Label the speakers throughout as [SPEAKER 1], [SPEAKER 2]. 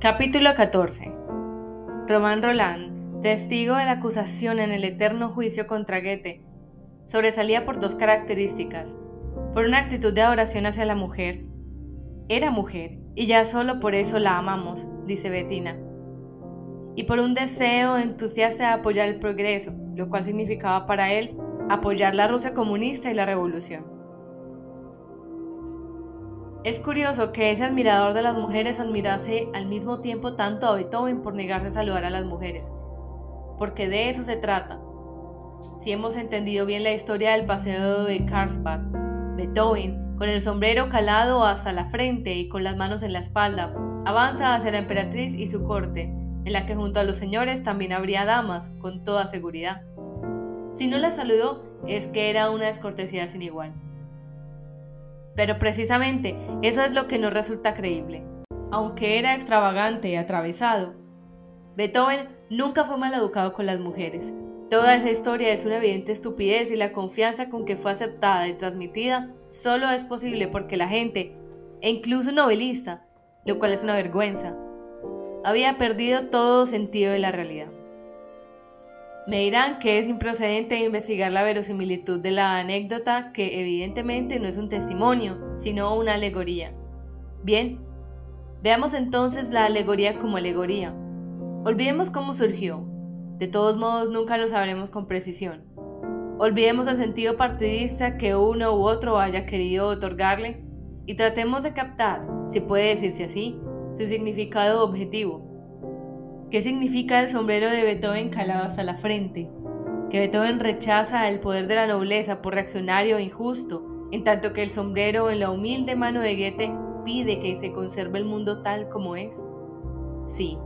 [SPEAKER 1] Capítulo 14 Román Roland, testigo de la acusación en el eterno juicio contra Goethe, sobresalía por dos características. Por una actitud de adoración hacia la mujer. Era mujer, y ya solo por eso la amamos, dice Bettina. Y por un deseo entusiasta de apoyar el progreso, lo cual significaba para él apoyar la Rusia comunista y la revolución. Es curioso que ese admirador de las mujeres admirase al mismo tiempo tanto a Beethoven por negarse a saludar a las mujeres, porque de eso se trata. Si hemos entendido bien la historia del paseo de Karlsbad, Beethoven, con el sombrero calado hasta la frente y con las manos en la espalda, avanza hacia la emperatriz y su corte, en la que junto a los señores también habría damas, con toda seguridad. Si no la saludó, es que era una descortesía sin igual. Pero precisamente eso es lo que no resulta creíble. Aunque era extravagante y atravesado, Beethoven nunca fue mal educado con las mujeres. Toda esa historia es una evidente estupidez y la confianza con que fue aceptada y transmitida solo es posible porque la gente, e incluso novelista, lo cual es una vergüenza, había perdido todo sentido de la realidad. Me dirán que es improcedente investigar la verosimilitud de la anécdota, que evidentemente no es un testimonio, sino una alegoría. Bien, veamos entonces la alegoría como alegoría. Olvidemos cómo surgió. De todos modos, nunca lo sabremos con precisión. Olvidemos el sentido partidista que uno u otro haya querido otorgarle y tratemos de captar, si puede decirse así, su significado objetivo ¿Qué significa el sombrero de Beethoven calado hasta la frente? Que Beethoven rechaza el poder de la nobleza por reaccionario e injusto, en tanto que el sombrero en la humilde mano de Goethe pide que se conserve el mundo tal como es. Sí,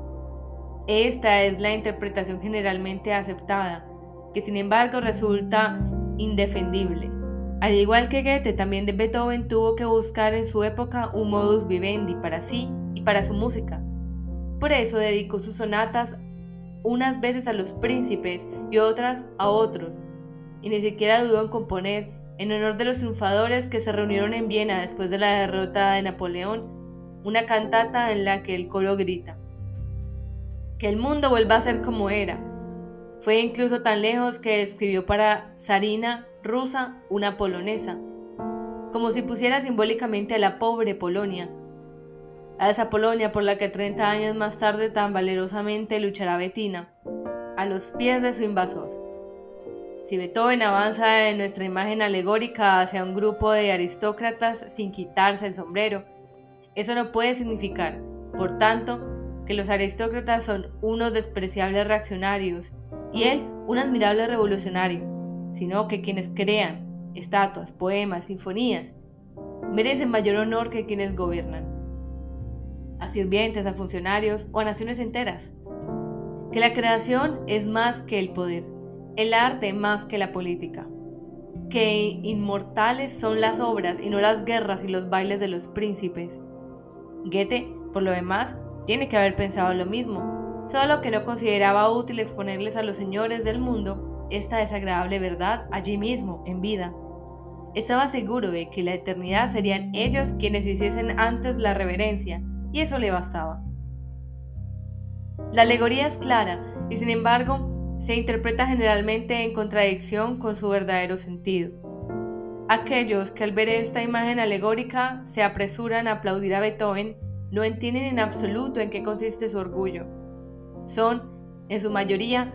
[SPEAKER 1] esta es la interpretación generalmente aceptada, que sin embargo resulta indefendible. Al igual que Goethe, también Beethoven tuvo que buscar en su época un modus vivendi para sí y para su música. Por eso dedicó sus sonatas unas veces a los príncipes y otras a otros, y ni siquiera dudó en componer, en honor de los triunfadores que se reunieron en Viena después de la derrota de Napoleón, una cantata en la que el coro grita, que el mundo vuelva a ser como era. Fue incluso tan lejos que escribió para Sarina rusa una polonesa, como si pusiera simbólicamente a la pobre Polonia, a esa Polonia por la que 30 años más tarde tan valerosamente luchará Betina, a los pies de su invasor. Si Beethoven avanza en nuestra imagen alegórica hacia un grupo de aristócratas sin quitarse el sombrero, eso no puede significar, por tanto, que los aristócratas son unos despreciables reaccionarios y él un admirable revolucionario, sino que quienes crean estatuas, poemas, sinfonías, merecen mayor honor que quienes gobiernan a sirvientes, a funcionarios o a naciones enteras. Que la creación es más que el poder, el arte más que la política. Que inmortales son las obras y no las guerras y los bailes de los príncipes. Goethe, por lo demás, tiene que haber pensado lo mismo, solo que no consideraba útil exponerles a los señores del mundo esta desagradable verdad allí mismo, en vida. Estaba seguro de que la eternidad serían ellos quienes hiciesen antes la reverencia y eso le bastaba. La alegoría es clara y sin embargo se interpreta generalmente en contradicción con su verdadero sentido. Aquellos que al ver esta imagen alegórica se apresuran a aplaudir a Beethoven no entienden en absoluto en qué consiste su orgullo. Son, en su mayoría,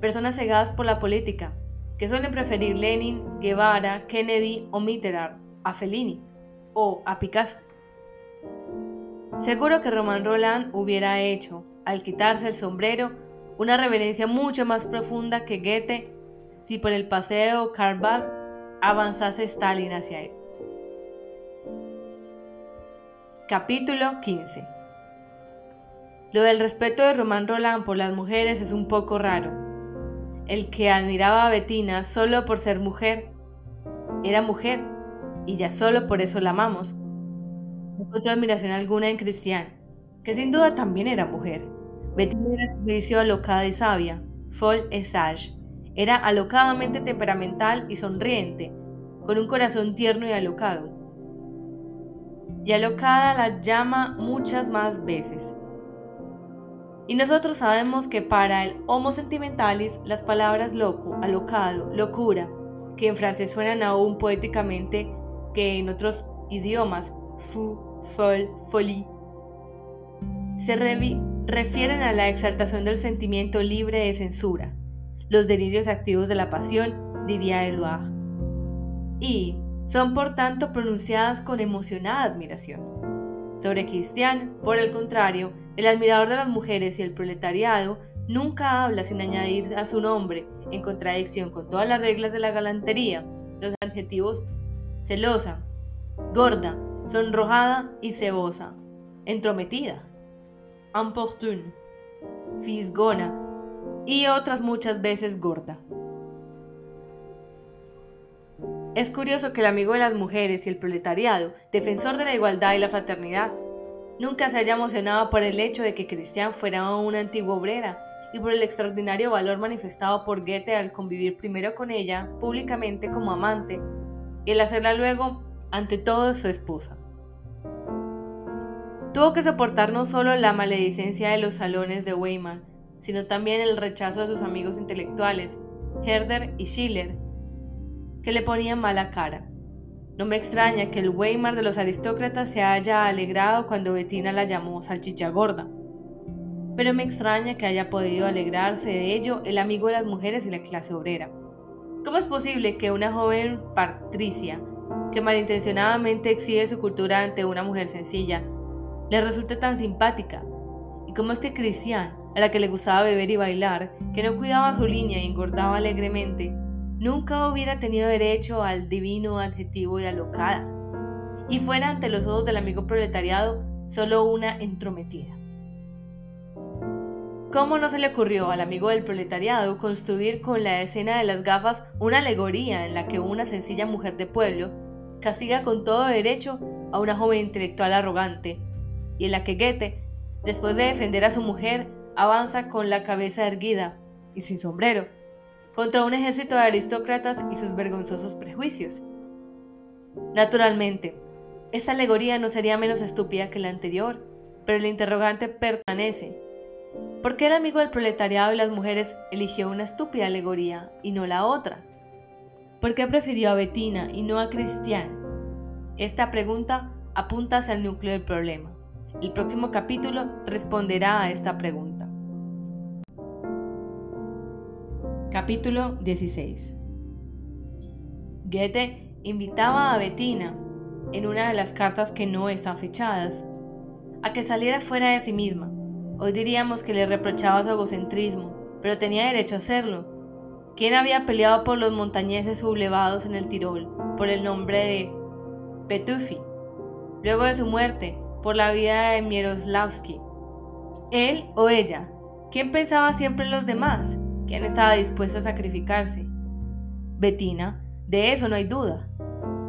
[SPEAKER 1] personas cegadas por la política, que suelen preferir Lenin, Guevara, Kennedy o Mitterrand a Fellini o a Picasso. Seguro que Román Roland hubiera hecho, al quitarse el sombrero, una reverencia mucho más profunda que Goethe si por el paseo Carval avanzase Stalin hacia él. Capítulo 15 Lo del respeto de Román Roland por las mujeres es un poco raro. El que admiraba a Bettina solo por ser mujer, era mujer, y ya solo por eso la amamos encontró admiración alguna en Cristian, que sin duda también era mujer. Betty era su juicio alocada y sabia. Fol Esage era alocadamente temperamental y sonriente, con un corazón tierno y alocado. Y alocada la llama muchas más veces. Y nosotros sabemos que para el homo sentimentalis las palabras loco, alocado, locura, que en francés suenan aún poéticamente que en otros idiomas, fou, folle, folie, se refieren a la exaltación del sentimiento libre de censura, los delirios activos de la pasión, diría Eluard. Y son por tanto pronunciadas con emocionada admiración. Sobre Cristian, por el contrario, el admirador de las mujeres y el proletariado nunca habla sin añadir a su nombre, en contradicción con todas las reglas de la galantería, los adjetivos celosa, gorda, sonrojada y cebosa, entrometida, importune, fisgona y otras muchas veces gorda. Es curioso que el amigo de las mujeres y el proletariado, defensor de la igualdad y la fraternidad, nunca se haya emocionado por el hecho de que Cristian fuera una antigua obrera y por el extraordinario valor manifestado por Goethe al convivir primero con ella, públicamente como amante, y el hacerla luego, ante todo, su esposa. Tuvo que soportar no solo la maledicencia de los salones de Weimar, sino también el rechazo de sus amigos intelectuales, Herder y Schiller, que le ponían mala cara. No me extraña que el Weimar de los aristócratas se haya alegrado cuando Bettina la llamó salchicha gorda. Pero me extraña que haya podido alegrarse de ello el amigo de las mujeres y la clase obrera. ¿Cómo es posible que una joven patricia, que malintencionadamente exhibe su cultura ante una mujer sencilla, le resulte tan simpática? ¿Y cómo es que Cristian, a la que le gustaba beber y bailar, que no cuidaba su línea y engordaba alegremente, nunca hubiera tenido derecho al divino adjetivo de alocada, y fuera ante los ojos del amigo proletariado solo una entrometida? ¿Cómo no se le ocurrió al amigo del proletariado construir con la escena de las gafas una alegoría en la que una sencilla mujer de pueblo castiga con todo derecho a una joven intelectual arrogante, y en la que Goethe, después de defender a su mujer, avanza con la cabeza erguida y sin sombrero, contra un ejército de aristócratas y sus vergonzosos prejuicios? Naturalmente, esta alegoría no sería menos estúpida que la anterior, pero el interrogante permanece ¿Por qué el amigo del proletariado y las mujeres eligió una estúpida alegoría y no la otra? ¿Por qué prefirió a Bettina y no a Cristian? Esta pregunta apunta hacia el núcleo del problema. El próximo capítulo responderá a esta pregunta. Capítulo 16 Goethe invitaba a Bettina, en una de las cartas que no están fechadas, a que saliera fuera de sí misma, Hoy diríamos que le reprochaba su egocentrismo, pero tenía derecho a hacerlo. ¿Quién había peleado por los montañeses sublevados en el Tirol por el nombre de Petufi? Luego de su muerte, por la vida de Mieroslavski. ¿Él o ella? ¿Quién pensaba siempre en los demás? ¿Quién estaba dispuesto a sacrificarse? Bettina, de eso no hay duda.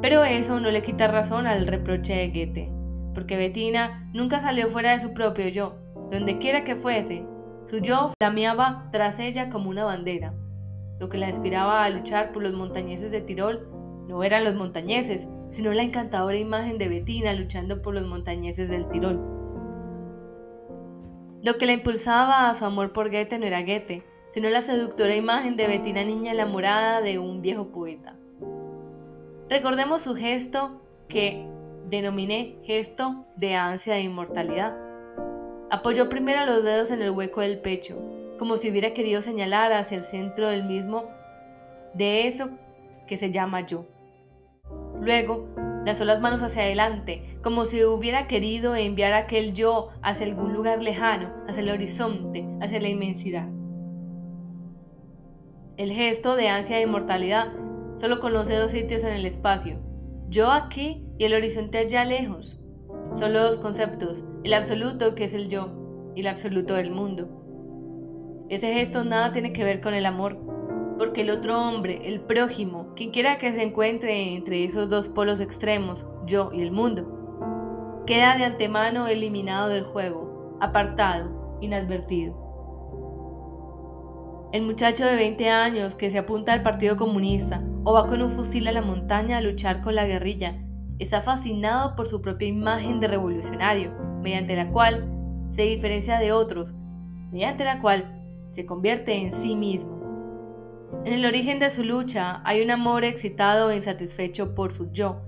[SPEAKER 1] Pero eso no le quita razón al reproche de Goethe, porque Bettina nunca salió fuera de su propio yo, donde quiera que fuese, su yo flameaba tras ella como una bandera. Lo que la inspiraba a luchar por los montañeses de Tirol no eran los montañeses, sino la encantadora imagen de Bettina luchando por los montañeses del Tirol. Lo que la impulsaba a su amor por Goethe no era Goethe, sino la seductora imagen de Bettina niña enamorada de un viejo poeta. Recordemos su gesto que denominé gesto de ansia de inmortalidad. Apoyó primero los dedos en el hueco del pecho, como si hubiera querido señalar hacia el centro del mismo de eso que se llama yo. Luego, lanzó las manos hacia adelante, como si hubiera querido enviar aquel yo hacia algún lugar lejano, hacia el horizonte, hacia la inmensidad. El gesto de ansia de inmortalidad solo conoce dos sitios en el espacio, yo aquí y el horizonte allá lejos. Solo dos conceptos, el absoluto que es el yo y el absoluto del mundo. Ese gesto nada tiene que ver con el amor, porque el otro hombre, el prójimo, quien quiera que se encuentre entre esos dos polos extremos, yo y el mundo, queda de antemano eliminado del juego, apartado, inadvertido. El muchacho de 20 años que se apunta al Partido Comunista o va con un fusil a la montaña a luchar con la guerrilla está fascinado por su propia imagen de revolucionario, mediante la cual se diferencia de otros, mediante la cual se convierte en sí mismo. En el origen de su lucha hay un amor excitado e insatisfecho por su yo,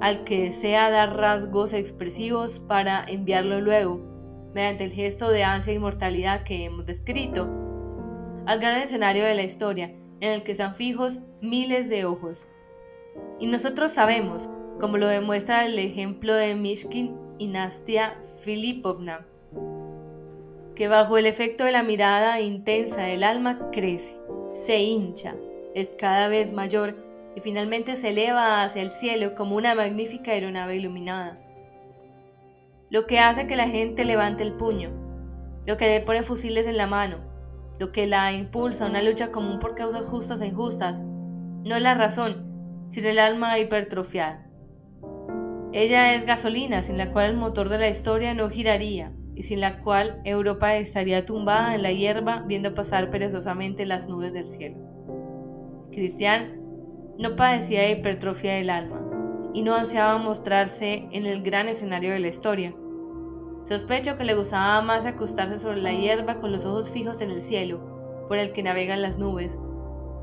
[SPEAKER 1] al que desea dar rasgos expresivos para enviarlo luego, mediante el gesto de ansia y mortalidad que hemos descrito, al gran escenario de la historia, en el que están fijos miles de ojos. Y nosotros sabemos, como lo demuestra el ejemplo de Mishkin y Nastia Filipovna, que bajo el efecto de la mirada intensa el alma crece, se hincha, es cada vez mayor y finalmente se eleva hacia el cielo como una magnífica aeronave iluminada. Lo que hace que la gente levante el puño, lo que le pone fusiles en la mano, lo que la impulsa a una lucha común por causas justas e injustas, no es la razón, sino el alma hipertrofiada. Ella es gasolina sin la cual el motor de la historia no giraría y sin la cual Europa estaría tumbada en la hierba viendo pasar perezosamente las nubes del cielo. Cristian no padecía de hipertrofia del alma y no ansiaba mostrarse en el gran escenario de la historia. Sospecho que le gustaba más acostarse sobre la hierba con los ojos fijos en el cielo, por el que navegan las nubes.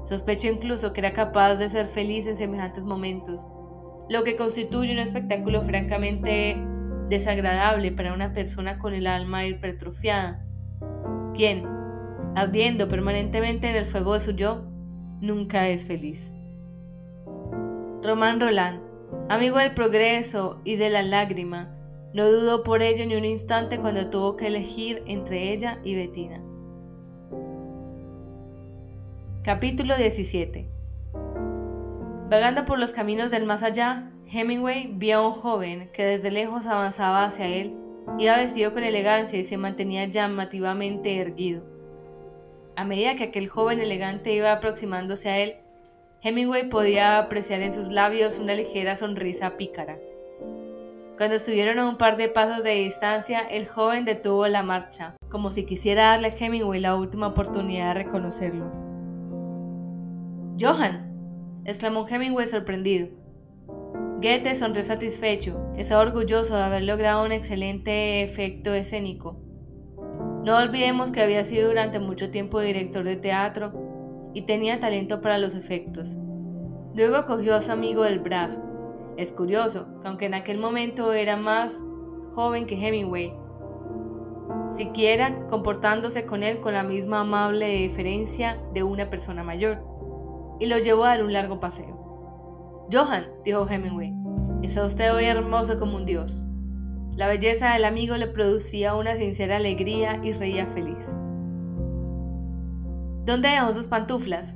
[SPEAKER 1] Sospecho incluso que era capaz de ser feliz en semejantes momentos, lo que constituye un espectáculo francamente desagradable para una persona con el alma hipertrofiada, quien, ardiendo permanentemente en el fuego de su yo, nunca es feliz. Román Roland, amigo del progreso y de la lágrima, no dudó por ello ni un instante cuando tuvo que elegir entre ella y Bettina. Capítulo 17 Vagando por los caminos del más allá, Hemingway vio a un joven que desde lejos avanzaba hacia él, iba vestido con elegancia y se mantenía llamativamente erguido. A medida que aquel joven elegante iba aproximándose a él, Hemingway podía apreciar en sus labios una ligera sonrisa pícara. Cuando estuvieron a un par de pasos de distancia, el joven detuvo la marcha, como si quisiera darle a Hemingway la última oportunidad de reconocerlo. Johan, exclamó Hemingway sorprendido. Goethe sonrió satisfecho, estaba orgulloso de haber logrado un excelente efecto escénico. No olvidemos que había sido durante mucho tiempo director de teatro y tenía talento para los efectos. Luego cogió a su amigo del brazo. Es curioso que aunque en aquel momento era más joven que Hemingway, siquiera comportándose con él con la misma amable deferencia de una persona mayor y lo llevó a dar un largo paseo. Johan, dijo Hemingway, está usted hoy hermoso como un dios. La belleza del amigo le producía una sincera alegría y reía feliz. ¿Dónde dejó sus pantuflas?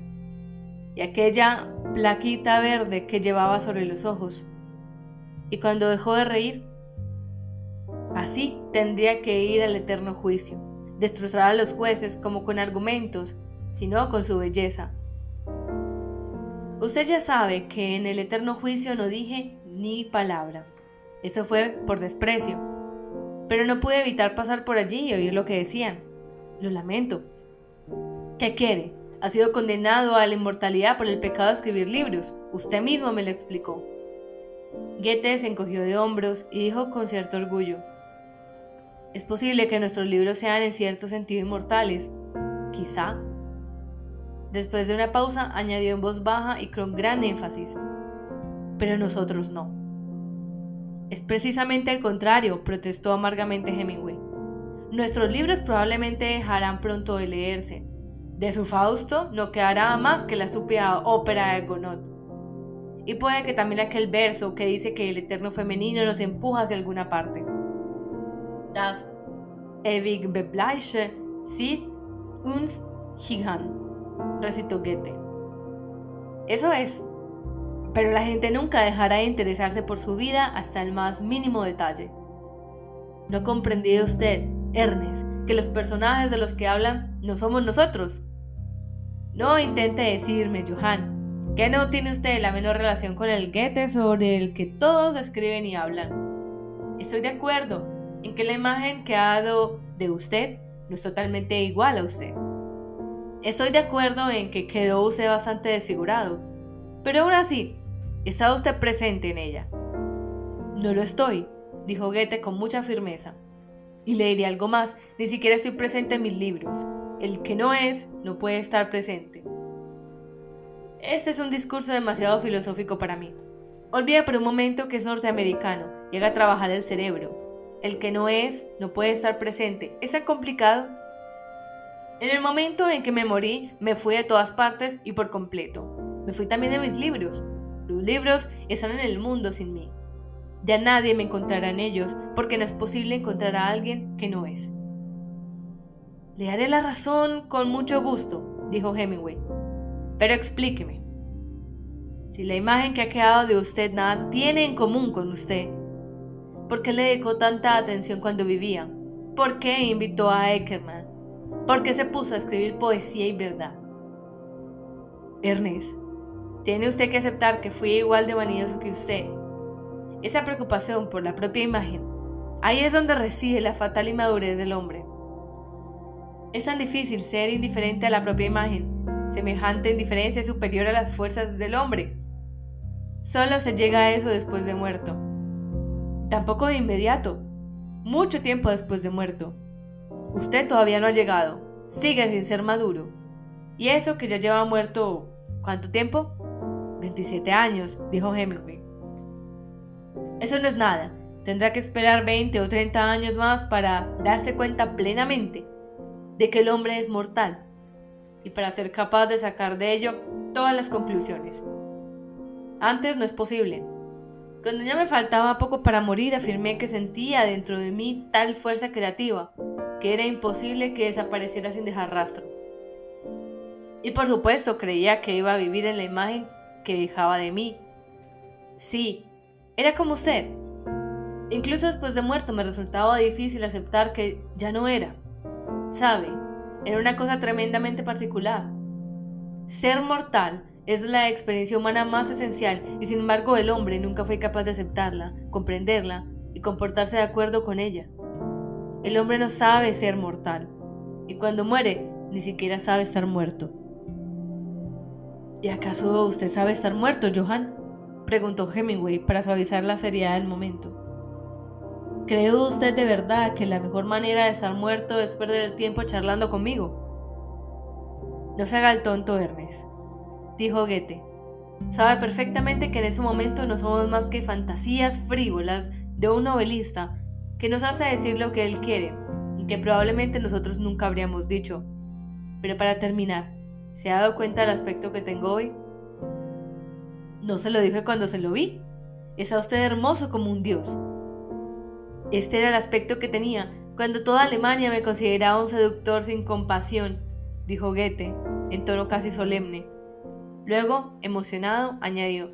[SPEAKER 1] Y aquella plaquita verde que llevaba sobre los ojos. Y cuando dejó de reír, así tendría que ir al eterno juicio, destrozar a los jueces como con argumentos, sino con su belleza, Usted ya sabe que en el eterno juicio no dije ni palabra. Eso fue por desprecio. Pero no pude evitar pasar por allí y oír lo que decían. Lo lamento. ¿Qué quiere? Ha sido condenado a la inmortalidad por el pecado de escribir libros. Usted mismo me lo explicó. Goethe se encogió de hombros y dijo con cierto orgullo, es posible que nuestros libros sean en cierto sentido inmortales. Quizá, Después de una pausa, añadió en voz baja y con gran énfasis, pero nosotros no. Es precisamente el contrario, protestó amargamente Hemingway. Nuestros libros probablemente dejarán pronto de leerse. De su Fausto no quedará más que la estúpida ópera de Gounod. Y puede que también aquel verso que dice que el eterno femenino nos empuja hacia alguna parte. Das ewig Bebleiche sieht uns higan recitó Goethe. Eso es. Pero la gente nunca dejará de interesarse por su vida hasta el más mínimo detalle. ¿No comprendido usted, Ernest, que los personajes de los que hablan no somos nosotros? No intente decirme, Johan, que no tiene usted la menor relación con el Goethe sobre el que todos escriben y hablan. Estoy de acuerdo en que la imagen que ha dado de usted no es totalmente igual a usted. Estoy de acuerdo en que quedó usted bastante desfigurado, pero aún así, ¿está usted presente en ella? No lo estoy, dijo Goethe con mucha firmeza. Y le diré algo más, ni siquiera estoy presente en mis libros. El que no es, no puede estar presente. Este es un discurso demasiado filosófico para mí. Olvida por un momento que es norteamericano y haga trabajar el cerebro. El que no es, no puede estar presente. ¿Es tan complicado? En el momento en que me morí, me fui de todas partes y por completo. Me fui también de mis libros. Los libros están en el mundo sin mí. Ya nadie me encontrará en ellos porque no es posible encontrar a alguien que no es. Le haré la razón con mucho gusto, dijo Hemingway. Pero explíqueme. Si la imagen que ha quedado de usted nada tiene en común con usted, ¿por qué le dedicó tanta atención cuando vivía? ¿Por qué invitó a Eckerman? ¿Por qué se puso a escribir poesía y verdad? Ernest, tiene usted que aceptar que fui igual de vanidoso que usted. Esa preocupación por la propia imagen, ahí es donde reside la fatal inmadurez del hombre. Es tan difícil ser indiferente a la propia imagen, semejante indiferencia superior a las fuerzas del hombre. Solo se llega a eso después de muerto. Tampoco de inmediato. Mucho tiempo después de muerto. Usted todavía no ha llegado. Sigue sin ser maduro. Y eso que ya lleva muerto... ¿Cuánto tiempo? 27 años, dijo Hemingway. Eso no es nada. Tendrá que esperar 20 o 30 años más para darse cuenta plenamente de que el hombre es mortal y para ser capaz de sacar de ello todas las conclusiones. Antes no es posible. Cuando ya me faltaba poco para morir, afirmé que sentía dentro de mí tal fuerza creativa que era imposible que desapareciera sin dejar rastro. Y por supuesto creía que iba a vivir en la imagen que dejaba de mí. Sí, era como usted. Incluso después de muerto me resultaba difícil aceptar que ya no era. ¿Sabe? Era una cosa tremendamente particular. Ser mortal es la experiencia humana más esencial y sin embargo el hombre nunca fue capaz de aceptarla, comprenderla y comportarse de acuerdo con ella. El hombre no sabe ser mortal y cuando muere ni siquiera sabe estar muerto. ¿Y acaso usted sabe estar muerto, Johan? preguntó Hemingway para suavizar la seriedad del momento. ¿Cree usted de verdad que la mejor manera de estar muerto es perder el tiempo charlando conmigo? No se haga el tonto, Ernest dijo Goethe. Sabe perfectamente que en ese momento no somos más que fantasías frívolas de un novelista que nos hace decir lo que él quiere y que probablemente nosotros nunca habríamos dicho. Pero para terminar, ¿se ha dado cuenta del aspecto que tengo hoy? No se lo dije cuando se lo vi. Es usted hermoso como un dios. Este era el aspecto que tenía cuando toda Alemania me consideraba un seductor sin compasión, dijo Goethe, en tono casi solemne. Luego, emocionado, añadió,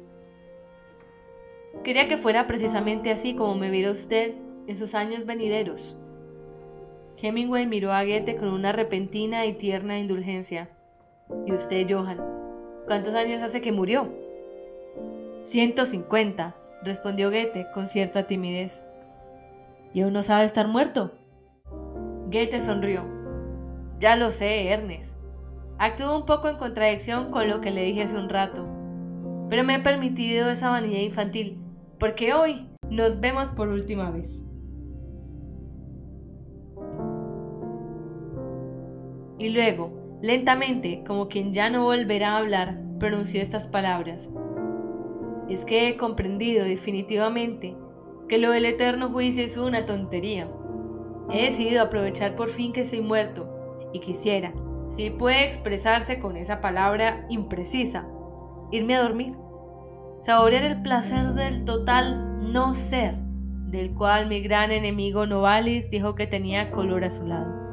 [SPEAKER 1] Quería que fuera precisamente así como me viera usted en sus años venideros. Hemingway miró a Goethe con una repentina y tierna indulgencia. ¿Y usted, Johan? ¿Cuántos años hace que murió? 150, respondió Goethe con cierta timidez. ¿Y aún no sabe estar muerto? Goethe sonrió. Ya lo sé, Ernest. Actúo un poco en contradicción con lo que le dije hace un rato, pero me he permitido esa vanidad infantil, porque hoy nos vemos por última vez. Y luego, lentamente, como quien ya no volverá a hablar, pronunció estas palabras. Es que he comprendido definitivamente que lo del eterno juicio es una tontería. He decidido aprovechar por fin que soy muerto y quisiera, si puede expresarse con esa palabra imprecisa. Irme a dormir. Saborear el placer del total no ser, del cual mi gran enemigo Novalis dijo que tenía color a su lado.